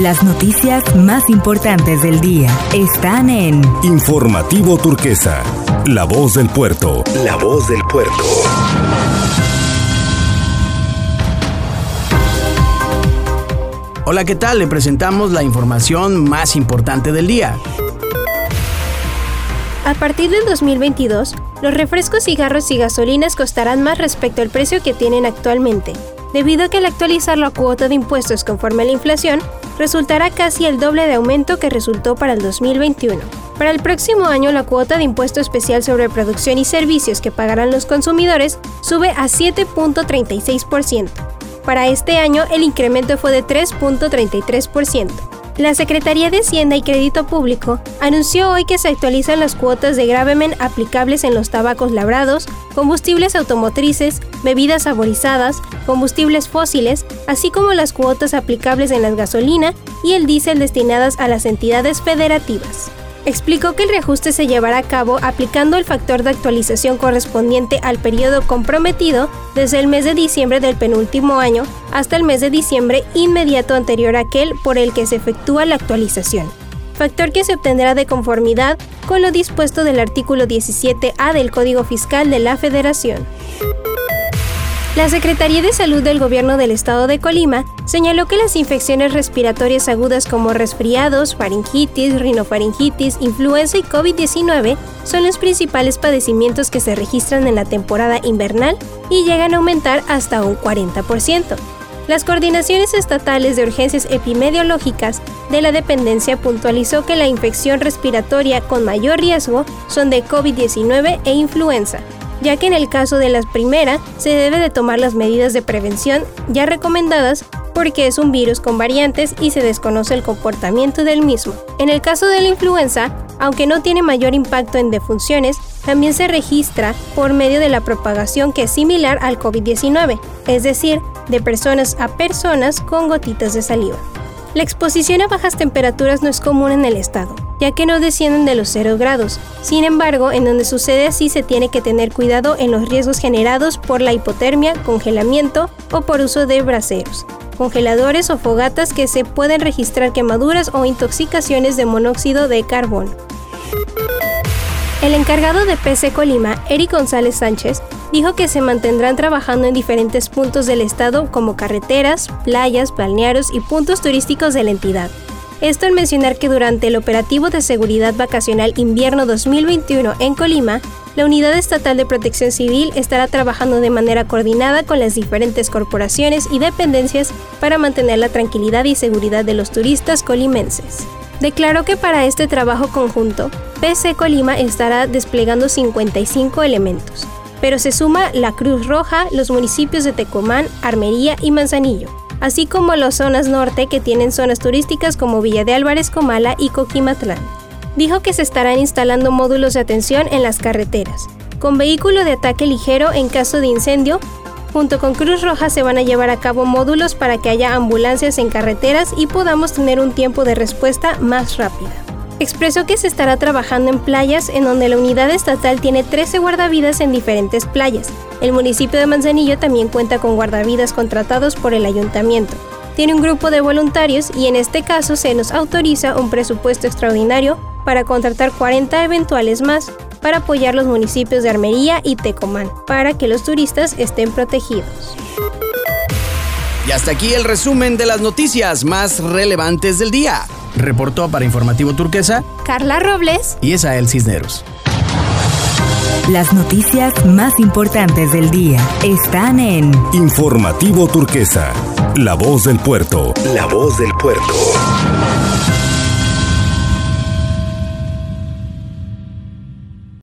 Las noticias más importantes del día están en Informativo Turquesa, La Voz del Puerto. La Voz del Puerto. Hola, ¿qué tal? Le presentamos la información más importante del día. A partir del 2022, los refrescos, cigarros y gasolinas costarán más respecto al precio que tienen actualmente, debido a que al actualizar la cuota de impuestos conforme a la inflación, resultará casi el doble de aumento que resultó para el 2021. Para el próximo año, la cuota de impuesto especial sobre producción y servicios que pagarán los consumidores sube a 7.36%. Para este año, el incremento fue de 3.33%. La Secretaría de Hacienda y Crédito Público anunció hoy que se actualizan las cuotas de gravamen aplicables en los tabacos labrados, combustibles automotrices, bebidas saborizadas, combustibles fósiles, así como las cuotas aplicables en la gasolina y el diésel destinadas a las entidades federativas explicó que el reajuste se llevará a cabo aplicando el factor de actualización correspondiente al periodo comprometido desde el mes de diciembre del penúltimo año hasta el mes de diciembre inmediato anterior a aquel por el que se efectúa la actualización, factor que se obtendrá de conformidad con lo dispuesto del artículo 17A del Código Fiscal de la Federación. La Secretaría de Salud del Gobierno del Estado de Colima señaló que las infecciones respiratorias agudas como resfriados, faringitis, rinofaringitis, influenza y COVID-19 son los principales padecimientos que se registran en la temporada invernal y llegan a aumentar hasta un 40%. Las coordinaciones estatales de urgencias epidemiológicas de la dependencia puntualizó que la infección respiratoria con mayor riesgo son de COVID-19 e influenza, ya que en el caso de la primera se debe de tomar las medidas de prevención ya recomendadas porque es un virus con variantes y se desconoce el comportamiento del mismo. En el caso de la influenza, aunque no tiene mayor impacto en defunciones, también se registra por medio de la propagación que es similar al COVID-19, es decir, de personas a personas con gotitas de saliva. La exposición a bajas temperaturas no es común en el estado, ya que no descienden de los 0 grados. Sin embargo, en donde sucede así se tiene que tener cuidado en los riesgos generados por la hipotermia, congelamiento o por uso de braseros, congeladores o fogatas que se pueden registrar quemaduras o intoxicaciones de monóxido de carbono. El encargado de PC Colima, Eric González Sánchez, dijo que se mantendrán trabajando en diferentes puntos del estado como carreteras, playas, balnearios y puntos turísticos de la entidad. Esto al mencionar que durante el operativo de seguridad vacacional invierno 2021 en Colima, la Unidad Estatal de Protección Civil estará trabajando de manera coordinada con las diferentes corporaciones y dependencias para mantener la tranquilidad y seguridad de los turistas colimenses. Declaró que para este trabajo conjunto, PC Colima estará desplegando 55 elementos, pero se suma la Cruz Roja, los municipios de Tecomán, Armería y Manzanillo, así como las zonas norte que tienen zonas turísticas como Villa de Álvarez, Comala y Coquimatlán. Dijo que se estarán instalando módulos de atención en las carreteras, con vehículo de ataque ligero en caso de incendio. Junto con Cruz Roja se van a llevar a cabo módulos para que haya ambulancias en carreteras y podamos tener un tiempo de respuesta más rápida. Expresó que se estará trabajando en playas en donde la unidad estatal tiene 13 guardavidas en diferentes playas. El municipio de Manzanillo también cuenta con guardavidas contratados por el ayuntamiento. Tiene un grupo de voluntarios y en este caso se nos autoriza un presupuesto extraordinario para contratar 40 eventuales más para apoyar los municipios de Armería y Tecomán, para que los turistas estén protegidos. Y hasta aquí el resumen de las noticias más relevantes del día. Reportó para Informativo Turquesa Carla Robles y Esael Cisneros. Las noticias más importantes del día están en Informativo Turquesa, La Voz del Puerto. La Voz del Puerto.